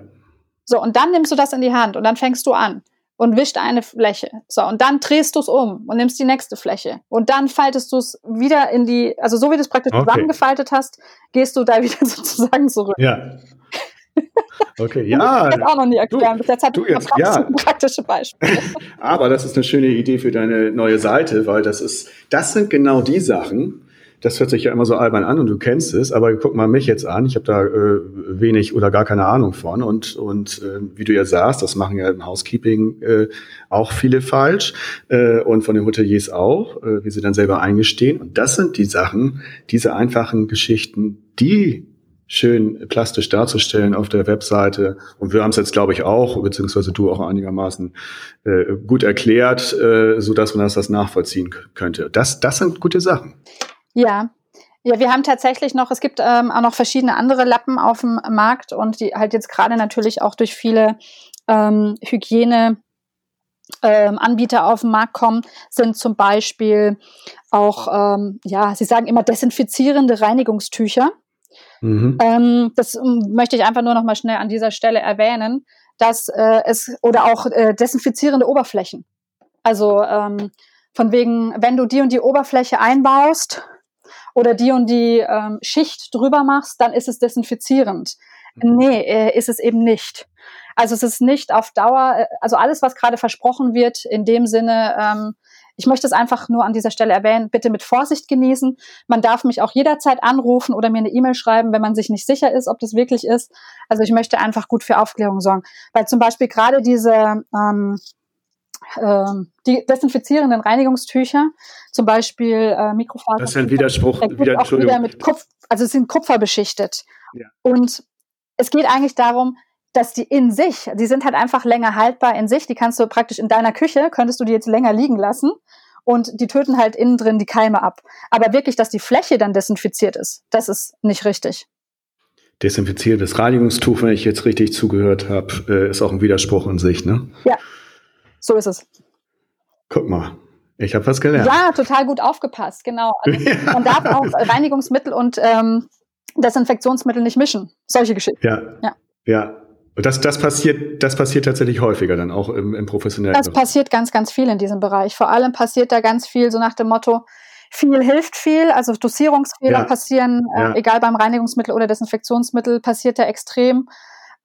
So, und dann nimmst du das in die Hand und dann fängst du an und wischt eine Fläche. So, und dann drehst du es um und nimmst die nächste Fläche. Und dann faltest du es wieder in die, also so wie du es praktisch okay. zusammengefaltet hast, gehst du da [LAUGHS] wieder sozusagen zurück. Ja. Okay, [LAUGHS] ja. Ich auch noch nie erklären. Bis jetzt hat du jetzt, ja. [LAUGHS] praktische Beispiele. Aber das ist eine schöne Idee für deine neue Seite, weil das ist, das sind genau die Sachen, das hört sich ja immer so albern an und du kennst es, aber guck mal mich jetzt an. Ich habe da äh, wenig oder gar keine Ahnung von. Und, und äh, wie du ja sagst, das machen ja im Housekeeping äh, auch viele falsch äh, und von den Hoteliers auch, äh, wie sie dann selber eingestehen. Und das sind die Sachen, diese einfachen Geschichten, die schön plastisch darzustellen auf der Webseite. Und wir haben es jetzt, glaube ich, auch, beziehungsweise du auch einigermaßen äh, gut erklärt, äh, so dass man das, das nachvollziehen könnte. Das, das sind gute Sachen. Ja. Ja, wir haben tatsächlich noch, es gibt ähm, auch noch verschiedene andere Lappen auf dem Markt und die halt jetzt gerade natürlich auch durch viele ähm, Hygiene ähm, Anbieter auf den Markt kommen, sind zum Beispiel auch, ähm, ja, sie sagen immer desinfizierende Reinigungstücher. Mhm. Ähm, das ähm, möchte ich einfach nur noch mal schnell an dieser Stelle erwähnen, dass äh, es oder auch äh, desinfizierende Oberflächen. Also ähm, von wegen, wenn du die und die Oberfläche einbaust oder die und die ähm, Schicht drüber machst, dann ist es desinfizierend. Mhm. Nee, äh, ist es eben nicht. Also es ist nicht auf Dauer, äh, also alles, was gerade versprochen wird, in dem Sinne, ähm, ich möchte es einfach nur an dieser Stelle erwähnen, bitte mit Vorsicht genießen. Man darf mich auch jederzeit anrufen oder mir eine E-Mail schreiben, wenn man sich nicht sicher ist, ob das wirklich ist. Also ich möchte einfach gut für Aufklärung sorgen. Weil zum Beispiel gerade diese ähm, ähm, die desinfizierenden Reinigungstücher, zum Beispiel äh, Mikrofaser. Das ist ein Widerspruch. Wieder, auch wieder mit Kupf, also sie sind kupferbeschichtet. Ja. Und es geht eigentlich darum, dass die in sich, die sind halt einfach länger haltbar in sich. Die kannst du praktisch in deiner Küche, könntest du die jetzt länger liegen lassen und die töten halt innen drin die Keime ab. Aber wirklich, dass die Fläche dann desinfiziert ist, das ist nicht richtig. Desinfiziertes Reinigungstuch, wenn ich jetzt richtig zugehört habe, äh, ist auch ein Widerspruch in sich, ne? Ja, so ist es. Guck mal, ich habe was gelernt. Ja, total gut aufgepasst, genau. Also [LAUGHS] man darf auch Reinigungsmittel und ähm, Desinfektionsmittel nicht mischen. Solche Geschichten. Ja. Ja. ja. Und das, das passiert, das passiert tatsächlich häufiger dann auch im, im professionellen Das Bereich. passiert ganz, ganz viel in diesem Bereich. Vor allem passiert da ganz viel so nach dem Motto, viel hilft viel, also Dosierungsfehler ja. passieren, äh, ja. egal beim Reinigungsmittel oder Desinfektionsmittel, passiert da extrem.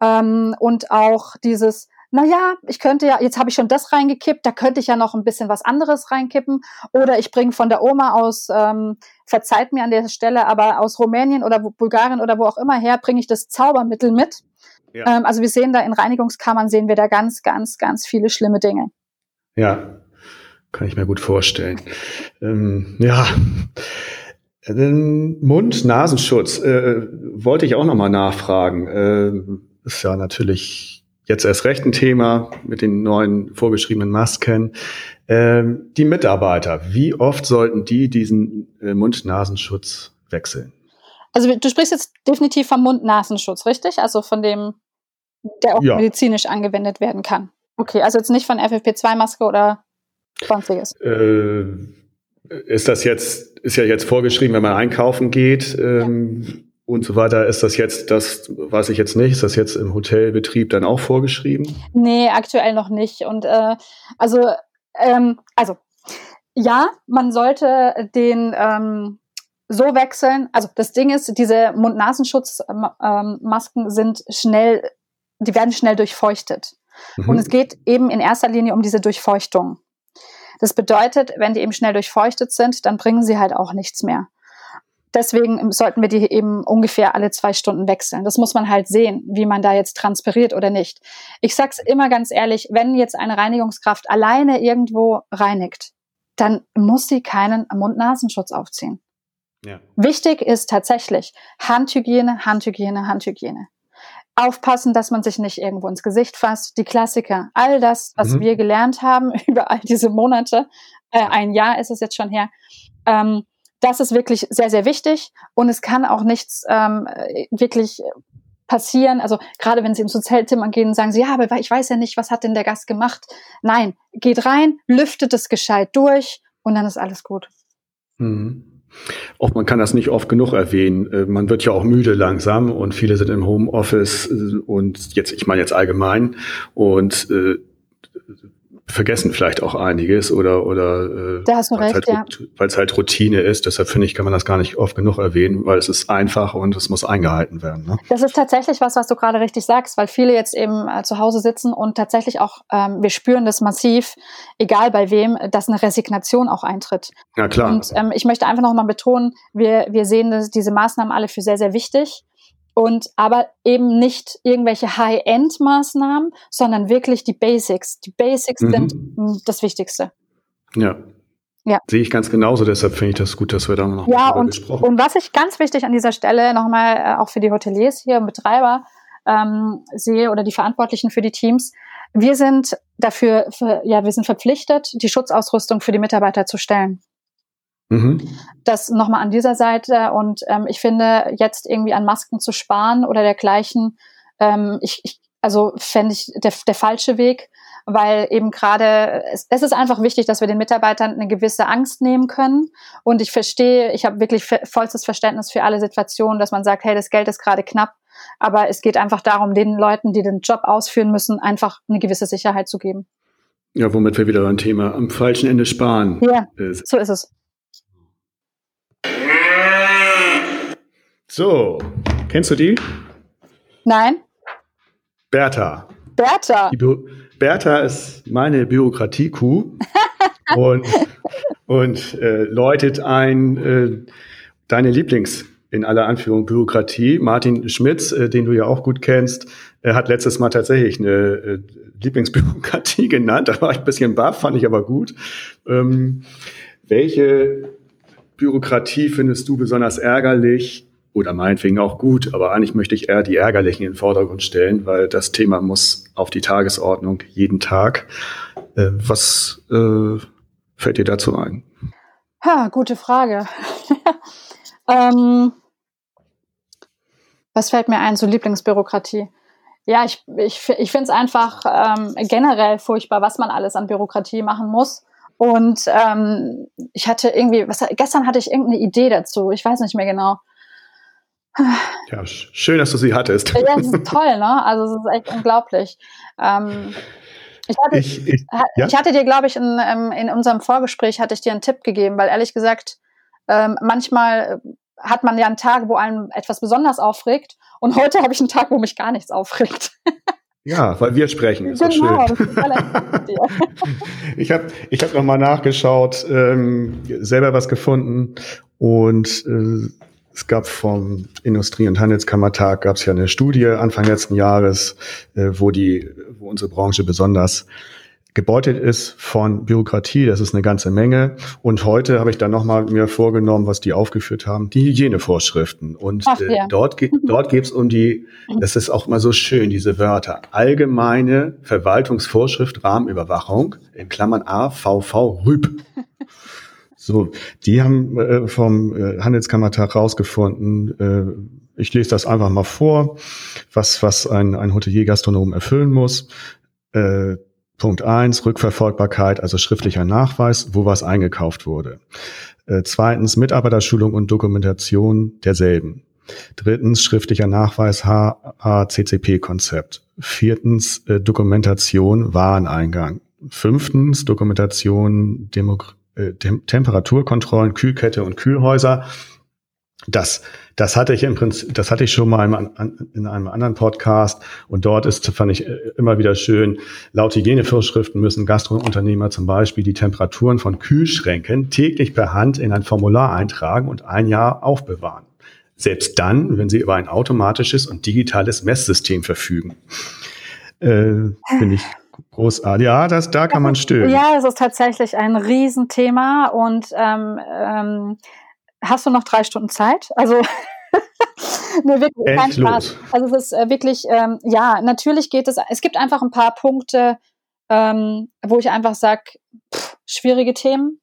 Ähm, und auch dieses, naja, ich könnte ja, jetzt habe ich schon das reingekippt, da könnte ich ja noch ein bisschen was anderes reinkippen. Oder ich bringe von der Oma aus, ähm, verzeiht mir an der Stelle, aber aus Rumänien oder Bulgarien oder wo auch immer her, bringe ich das Zaubermittel mit. Ja. Ähm, also wir sehen da in Reinigungskammern, sehen wir da ganz, ganz, ganz viele schlimme Dinge. Ja, kann ich mir gut vorstellen. Ähm, ja. Mund-Nasenschutz äh, wollte ich auch nochmal nachfragen. Äh, ist ja natürlich jetzt erst recht ein Thema mit den neuen vorgeschriebenen Masken. Ähm, die Mitarbeiter, wie oft sollten die diesen äh, Mund-Nasenschutz wechseln? Also du sprichst jetzt definitiv vom Mund-Nasenschutz, richtig? Also von dem, der auch ja. medizinisch angewendet werden kann. Okay, also jetzt nicht von FFP2-Maske oder sonstiges. Äh, ist das jetzt, ist ja jetzt vorgeschrieben, wenn man einkaufen geht. Ähm, und so weiter. Ist das jetzt, das weiß ich jetzt nicht, ist das jetzt im Hotelbetrieb dann auch vorgeschrieben? Nee, aktuell noch nicht. Und äh, also, ähm, also ja, man sollte den ähm, so wechseln. Also das Ding ist, diese Mund-Nasenschutz-Masken sind schnell, die werden schnell durchfeuchtet. Mhm. Und es geht eben in erster Linie um diese Durchfeuchtung. Das bedeutet, wenn die eben schnell durchfeuchtet sind, dann bringen sie halt auch nichts mehr. Deswegen sollten wir die eben ungefähr alle zwei Stunden wechseln. Das muss man halt sehen, wie man da jetzt transpiriert oder nicht. Ich sag's immer ganz ehrlich, wenn jetzt eine Reinigungskraft alleine irgendwo reinigt, dann muss sie keinen Mund-Nasenschutz aufziehen. Ja. Wichtig ist tatsächlich Handhygiene, Handhygiene, Handhygiene. Aufpassen, dass man sich nicht irgendwo ins Gesicht fasst. Die Klassiker, all das, was mhm. wir gelernt haben [LAUGHS] über all diese Monate, äh, ein Jahr ist es jetzt schon her, ähm, das ist wirklich sehr, sehr wichtig und es kann auch nichts ähm, wirklich passieren. Also gerade wenn Sie ins Hotelzimmer gehen, sagen Sie, ja, aber ich weiß ja nicht, was hat denn der Gast gemacht. Nein, geht rein, lüftet es gescheit durch und dann ist alles gut. Mhm. Auch man kann das nicht oft genug erwähnen. Äh, man wird ja auch müde langsam und viele sind im Homeoffice äh, und jetzt, ich meine jetzt allgemein und äh, vergessen vielleicht auch einiges oder oder äh, da hast du recht, halt, ja. weil es halt Routine ist. Deshalb finde ich, kann man das gar nicht oft genug erwähnen, weil es ist einfach und es muss eingehalten werden. Ne? Das ist tatsächlich was, was du gerade richtig sagst, weil viele jetzt eben äh, zu Hause sitzen und tatsächlich auch, ähm, wir spüren das massiv, egal bei wem, dass eine Resignation auch eintritt. Ja klar. Und ähm, ich möchte einfach noch mal betonen, wir wir sehen das, diese Maßnahmen alle für sehr sehr wichtig und aber eben nicht irgendwelche High-End-Maßnahmen, sondern wirklich die Basics. Die Basics mhm. sind das Wichtigste. Ja. Ja. Sehe ich ganz genauso, deshalb finde ich das gut, dass wir da noch ja, und, gesprochen haben. Und was ich ganz wichtig an dieser Stelle nochmal äh, auch für die Hoteliers hier und Betreiber ähm, sehe oder die Verantwortlichen für die Teams, wir sind dafür, für, ja, wir sind verpflichtet, die Schutzausrüstung für die Mitarbeiter zu stellen. Mhm. Das nochmal an dieser Seite. Und ähm, ich finde, jetzt irgendwie an Masken zu sparen oder dergleichen, ähm, ich, ich, also fände ich der, der falsche Weg, weil eben gerade, es, es ist einfach wichtig, dass wir den Mitarbeitern eine gewisse Angst nehmen können. Und ich verstehe, ich habe wirklich vollstes Verständnis für alle Situationen, dass man sagt, hey, das Geld ist gerade knapp. Aber es geht einfach darum, den Leuten, die den Job ausführen müssen, einfach eine gewisse Sicherheit zu geben. Ja, womit wir wieder beim Thema am falschen Ende sparen. Ja, so ist es. So, kennst du die? Nein. Bertha. Bertha. Bertha ist meine Bürokratie-Kuh [LAUGHS] und, und äh, läutet ein äh, deine Lieblings in aller Anführung Bürokratie. Martin Schmitz, äh, den du ja auch gut kennst, er hat letztes Mal tatsächlich eine äh, Lieblingsbürokratie [LAUGHS] genannt. Da war ich ein bisschen baff, fand ich aber gut. Ähm, welche Bürokratie findest du besonders ärgerlich? Oder meinetwegen auch gut, aber eigentlich möchte ich eher die Ärgerlichen in den Vordergrund stellen, weil das Thema muss auf die Tagesordnung jeden Tag. Äh, was äh, fällt dir dazu ein? Ha, gute Frage. [LAUGHS] ähm, was fällt mir ein zur Lieblingsbürokratie? Ja, ich, ich, ich finde es einfach ähm, generell furchtbar, was man alles an Bürokratie machen muss. Und ähm, ich hatte irgendwie, was, gestern hatte ich irgendeine Idee dazu, ich weiß nicht mehr genau. Ja, schön, dass du sie hattest. Ja, das ist toll, ne? Also es ist echt unglaublich. Ähm, ich, hatte, ich, ich, ja? ich hatte dir, glaube ich, in, ähm, in unserem Vorgespräch hatte ich dir einen Tipp gegeben, weil ehrlich gesagt, ähm, manchmal hat man ja einen Tag, wo einem etwas besonders aufregt und heute habe ich einen Tag, wo mich gar nichts aufregt. Ja, weil wir sprechen. Ist genau, schön. ich [LAUGHS] habe ich hab nochmal nachgeschaut, ähm, selber was gefunden und äh, es gab vom Industrie- und Handelskammertag gab es ja eine Studie Anfang letzten Jahres, äh, wo die, wo unsere Branche besonders gebeutelt ist von Bürokratie. Das ist eine ganze Menge. Und heute habe ich dann nochmal mir vorgenommen, was die aufgeführt haben, die Hygienevorschriften. Und Ach, äh, ja. dort, ge [LAUGHS] dort geht es um die, das ist auch mal so schön, diese Wörter, allgemeine Verwaltungsvorschrift Rahmenüberwachung, in Klammern AVV RÜB. So, die haben äh, vom äh, Handelskammertag rausgefunden, äh, ich lese das einfach mal vor, was, was ein, ein Hotelier-Gastronom erfüllen muss. Äh, Punkt eins Rückverfolgbarkeit, also schriftlicher Nachweis, wo was eingekauft wurde. Äh, zweitens, Mitarbeiterschulung und Dokumentation derselben. Drittens schriftlicher Nachweis HACCP-Konzept. Viertens äh, Dokumentation Wareneingang. Fünftens Dokumentation Demo äh, Tem Temperaturkontrollen, Kühlkette und Kühlhäuser. Das, das hatte ich im Prinzip, das hatte ich schon mal in einem anderen Podcast und dort ist, fand ich äh, immer wieder schön, laut Hygienevorschriften müssen Gastrounternehmer zum Beispiel die Temperaturen von Kühlschränken täglich per Hand in ein Formular eintragen und ein Jahr aufbewahren. Selbst dann, wenn sie über ein automatisches und digitales Messsystem verfügen. Äh, Finde ich großartig. Ja, das, da kann man stören. Ja, es ist tatsächlich ein Riesenthema und ähm, ähm, hast du noch drei Stunden Zeit? Also [LAUGHS] nee, wirklich kein Spaß. Also es ist äh, wirklich, ähm, ja, natürlich geht es, es gibt einfach ein paar Punkte, ähm, wo ich einfach sage, schwierige Themen.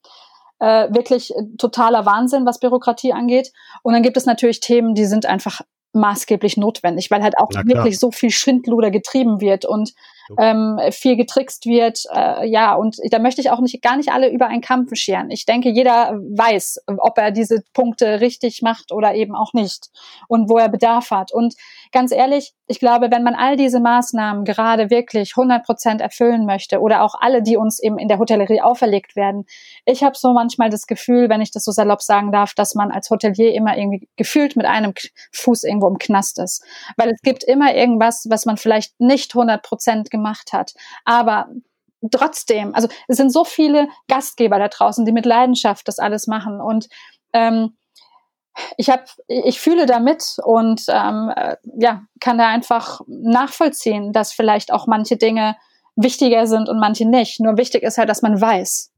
Äh, wirklich totaler Wahnsinn, was Bürokratie angeht. Und dann gibt es natürlich Themen, die sind einfach maßgeblich notwendig, weil halt auch wirklich so viel Schindluder getrieben wird und ähm, viel getrickst wird. Äh, ja, und da möchte ich auch nicht gar nicht alle über einen Kampf scheren. Ich denke, jeder weiß, ob er diese Punkte richtig macht oder eben auch nicht und wo er Bedarf hat. Und ganz ehrlich, ich glaube, wenn man all diese Maßnahmen gerade wirklich 100 Prozent erfüllen möchte oder auch alle, die uns eben in der Hotellerie auferlegt werden, ich habe so manchmal das Gefühl, wenn ich das so salopp sagen darf, dass man als Hotelier immer irgendwie gefühlt mit einem Fuß irgendwo im Knast ist. Weil es gibt immer irgendwas, was man vielleicht nicht 100 Prozent gemacht hat. Aber trotzdem, also es sind so viele Gastgeber da draußen, die mit Leidenschaft das alles machen und ähm, ich habe, ich fühle damit und ähm, äh, ja, kann da einfach nachvollziehen, dass vielleicht auch manche Dinge wichtiger sind und manche nicht. Nur wichtig ist halt, dass man weiß,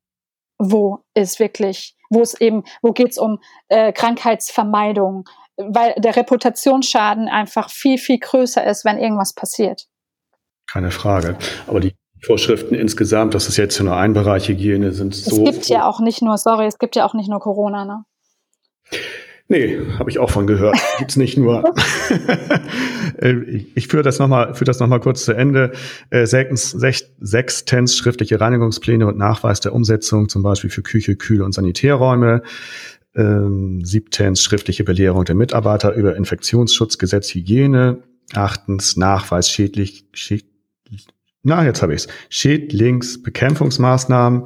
wo ist wirklich, wo es eben, wo geht's um äh, Krankheitsvermeidung, weil der Reputationsschaden einfach viel, viel größer ist, wenn irgendwas passiert. Keine Frage. Aber die Vorschriften insgesamt, das ist jetzt nur ein Bereich Hygiene, sind so. Es gibt ja auch nicht nur, sorry, es gibt ja auch nicht nur Corona, ne? Nee, habe ich auch von gehört. [LAUGHS] Gibt's nicht nur. [LAUGHS] Äh, ich führe das nochmal führe das noch mal kurz zu Ende. Äh, sechstens, sechstens schriftliche Reinigungspläne und Nachweis der Umsetzung, zum Beispiel für Küche, Kühl- und Sanitärräume. Ähm, siebtens schriftliche Belehrung der Mitarbeiter über Infektionsschutzgesetz, Hygiene. Achtens Nachweis schädlich, schäd, na, jetzt habe ich's. Schädlingsbekämpfungsmaßnahmen.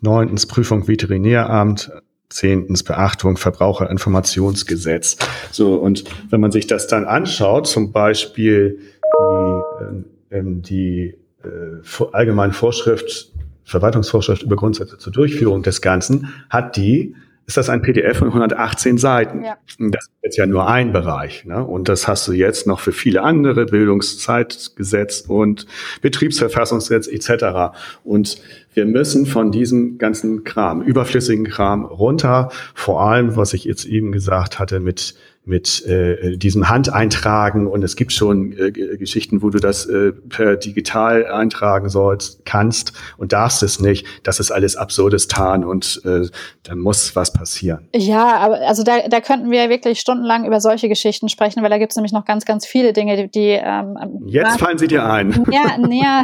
Neuntens Prüfung Veterinäramt. Zehntens Beachtung Verbraucherinformationsgesetz. So, und wenn man sich das dann anschaut, zum Beispiel die, ähm, die äh, allgemeine Vorschrift, Verwaltungsvorschrift über Grundsätze zur Durchführung des Ganzen, hat die ist das ein PDF von 118 Seiten. Ja. Das ist jetzt ja nur ein Bereich. Ne? Und das hast du jetzt noch für viele andere, Bildungszeitgesetz und Betriebsverfassungsgesetz etc. Und wir müssen von diesem ganzen Kram, überflüssigen Kram runter, vor allem, was ich jetzt eben gesagt hatte, mit mit äh, diesem Handeintragen und es gibt schon äh, Geschichten, wo du das äh, per digital eintragen sollst, kannst und darfst es nicht. Das ist alles Absurdistan und äh, da muss was passieren. Ja, aber also da, da könnten wir wirklich stundenlang über solche Geschichten sprechen, weil da gibt es nämlich noch ganz, ganz viele Dinge, die, die ähm, Jetzt fallen sie dir ein. [LAUGHS] Ja, nee, ja,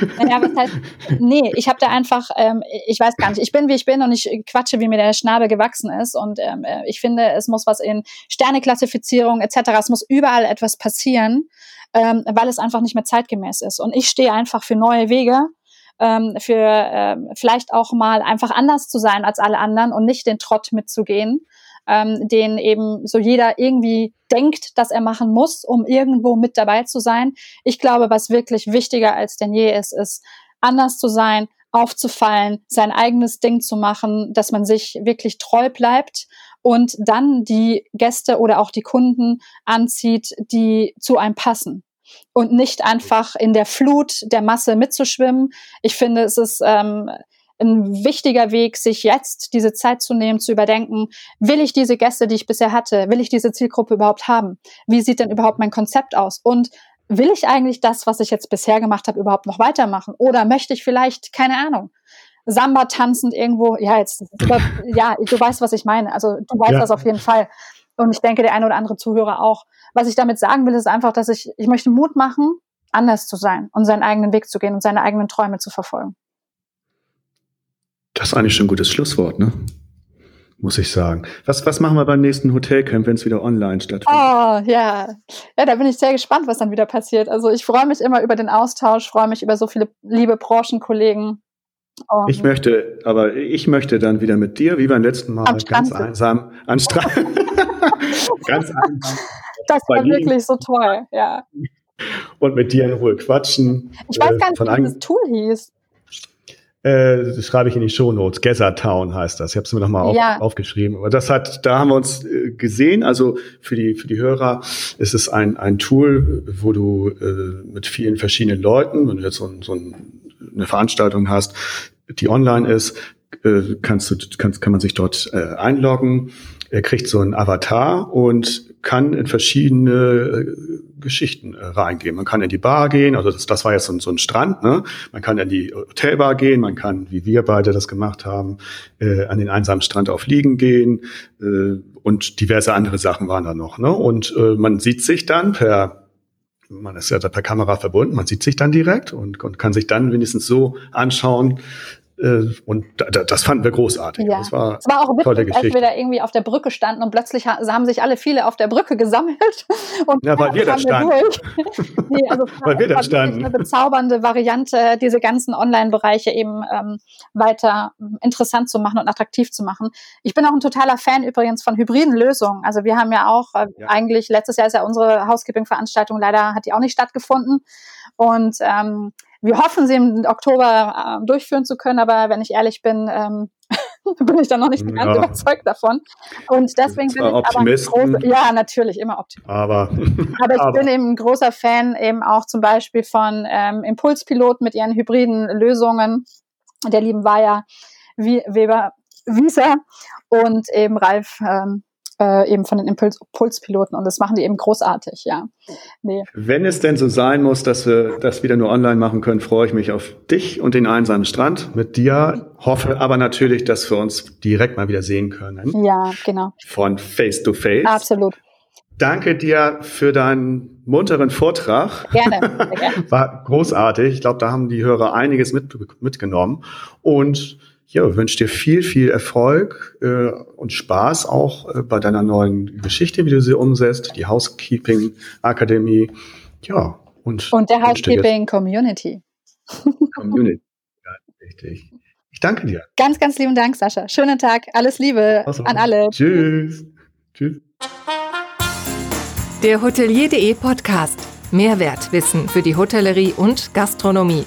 [LAUGHS] ja was heißt, nee, ich habe da einfach, ähm, ich weiß gar nicht, ich bin wie ich bin und ich quatsche, wie mir der Schnabel gewachsen ist und ähm, äh, ich finde, es muss was in Sterneklassifizierung etc. Es muss überall etwas passieren, ähm, weil es einfach nicht mehr zeitgemäß ist. Und ich stehe einfach für neue Wege, ähm, für ähm, vielleicht auch mal einfach anders zu sein als alle anderen und nicht den Trott mitzugehen, ähm, den eben so jeder irgendwie denkt, dass er machen muss, um irgendwo mit dabei zu sein. Ich glaube, was wirklich wichtiger als denn je ist, ist anders zu sein, aufzufallen, sein eigenes Ding zu machen, dass man sich wirklich treu bleibt und dann die Gäste oder auch die Kunden anzieht, die zu einem passen und nicht einfach in der Flut der Masse mitzuschwimmen. Ich finde, es ist ähm, ein wichtiger Weg, sich jetzt diese Zeit zu nehmen, zu überdenken, will ich diese Gäste, die ich bisher hatte, will ich diese Zielgruppe überhaupt haben? Wie sieht denn überhaupt mein Konzept aus? Und will ich eigentlich das, was ich jetzt bisher gemacht habe, überhaupt noch weitermachen? Oder möchte ich vielleicht, keine Ahnung, Samba tanzend irgendwo, ja, jetzt, [LAUGHS] ja, du weißt, was ich meine. Also du weißt ja. das auf jeden Fall. Und ich denke, der eine oder andere Zuhörer auch. Was ich damit sagen will, ist einfach, dass ich, ich möchte Mut machen, anders zu sein und seinen eigenen Weg zu gehen und seine eigenen Träume zu verfolgen. Das ist eigentlich schon ein gutes Schlusswort, ne? Muss ich sagen. Was, was machen wir beim nächsten Hotelcamp, wenn es wieder online stattfindet? Oh, ja. Ja, da bin ich sehr gespannt, was dann wieder passiert. Also ich freue mich immer über den Austausch, freue mich über so viele liebe Branchenkollegen. Um, ich möchte, aber ich möchte dann wieder mit dir, wie beim letzten Mal, ganz einsam an Strand. [LAUGHS] ganz einsam. Das war wirklich so toll, ja. Und mit dir in Ruhe quatschen. Ich weiß gar nicht, wie dieses Tool hieß. Äh, das schreibe ich in die Shownotes. Town heißt das. Ich habe es mir nochmal auf, ja. aufgeschrieben. Aber das hat, da haben wir uns äh, gesehen. Also für die für die Hörer ist es ein ein Tool, wo du äh, mit vielen verschiedenen Leuten, wenn du jetzt so, so ein, eine Veranstaltung hast, die online ist, äh, kannst du kannst kann man sich dort äh, einloggen. Er kriegt so einen Avatar und kann in verschiedene äh, Geschichten äh, reingehen. Man kann in die Bar gehen, also das, das war jetzt so, so ein Strand, ne? Man kann in die Hotelbar gehen, man kann, wie wir beide das gemacht haben, äh, an den einsamen Strand auf Liegen gehen äh, und diverse andere Sachen waren da noch. Ne? Und äh, man sieht sich dann per man ist ja per Kamera verbunden, man sieht sich dann direkt und, und kann sich dann wenigstens so anschauen, und das fanden wir großartig. Ja. Das war, es war auch witzig, als wir da irgendwie auf der Brücke standen und plötzlich haben sich alle viele auf der Brücke gesammelt. [LAUGHS] Und ja, weil wir da standen. [LAUGHS] nee, also [LAUGHS] weil wir da standen. Eine bezaubernde Variante, diese ganzen Online-Bereiche eben ähm, weiter interessant zu machen und attraktiv zu machen. Ich bin auch ein totaler Fan übrigens von hybriden Lösungen. Also wir haben ja auch äh, ja. eigentlich, letztes Jahr ist ja unsere Housekeeping-Veranstaltung, leider hat die auch nicht stattgefunden. Und ähm, wir hoffen, sie im Oktober äh, durchführen zu können, aber wenn ich ehrlich bin, ähm, [LAUGHS] bin ich dann noch nicht ja. ganz überzeugt davon. Und deswegen bin ich aber ein großer, ja, natürlich, immer Optimist. Aber, [LAUGHS] aber ich aber. bin eben ein großer Fan eben auch zum Beispiel von ähm, Impulspilot mit ihren hybriden Lösungen, der lieben Weiher, Weber, Wieser und eben Ralf ähm, äh, eben von den Impuls Impulspiloten und das machen die eben großartig, ja. Nee. Wenn es denn so sein muss, dass wir das wieder nur online machen können, freue ich mich auf dich und den einsamen Strand mit dir. Hoffe aber natürlich, dass wir uns direkt mal wieder sehen können. Ja, genau. Von Face to Face. Absolut. Danke dir für deinen munteren Vortrag. Gerne. gerne. [LAUGHS] War großartig. Ich glaube, da haben die Hörer einiges mit, mitgenommen. Und ja, wünsche dir viel, viel Erfolg äh, und Spaß auch äh, bei deiner neuen Geschichte, wie du sie umsetzt, die Housekeeping Akademie. Ja, und, und der Housekeeping Community. Community, [LAUGHS] ja, richtig. Ich danke dir. Ganz, ganz lieben Dank, Sascha. Schönen Tag, alles Liebe also, an alle. Tschüss. Tschüss. Der Hotelier.de Podcast. Mehrwertwissen für die Hotellerie und Gastronomie.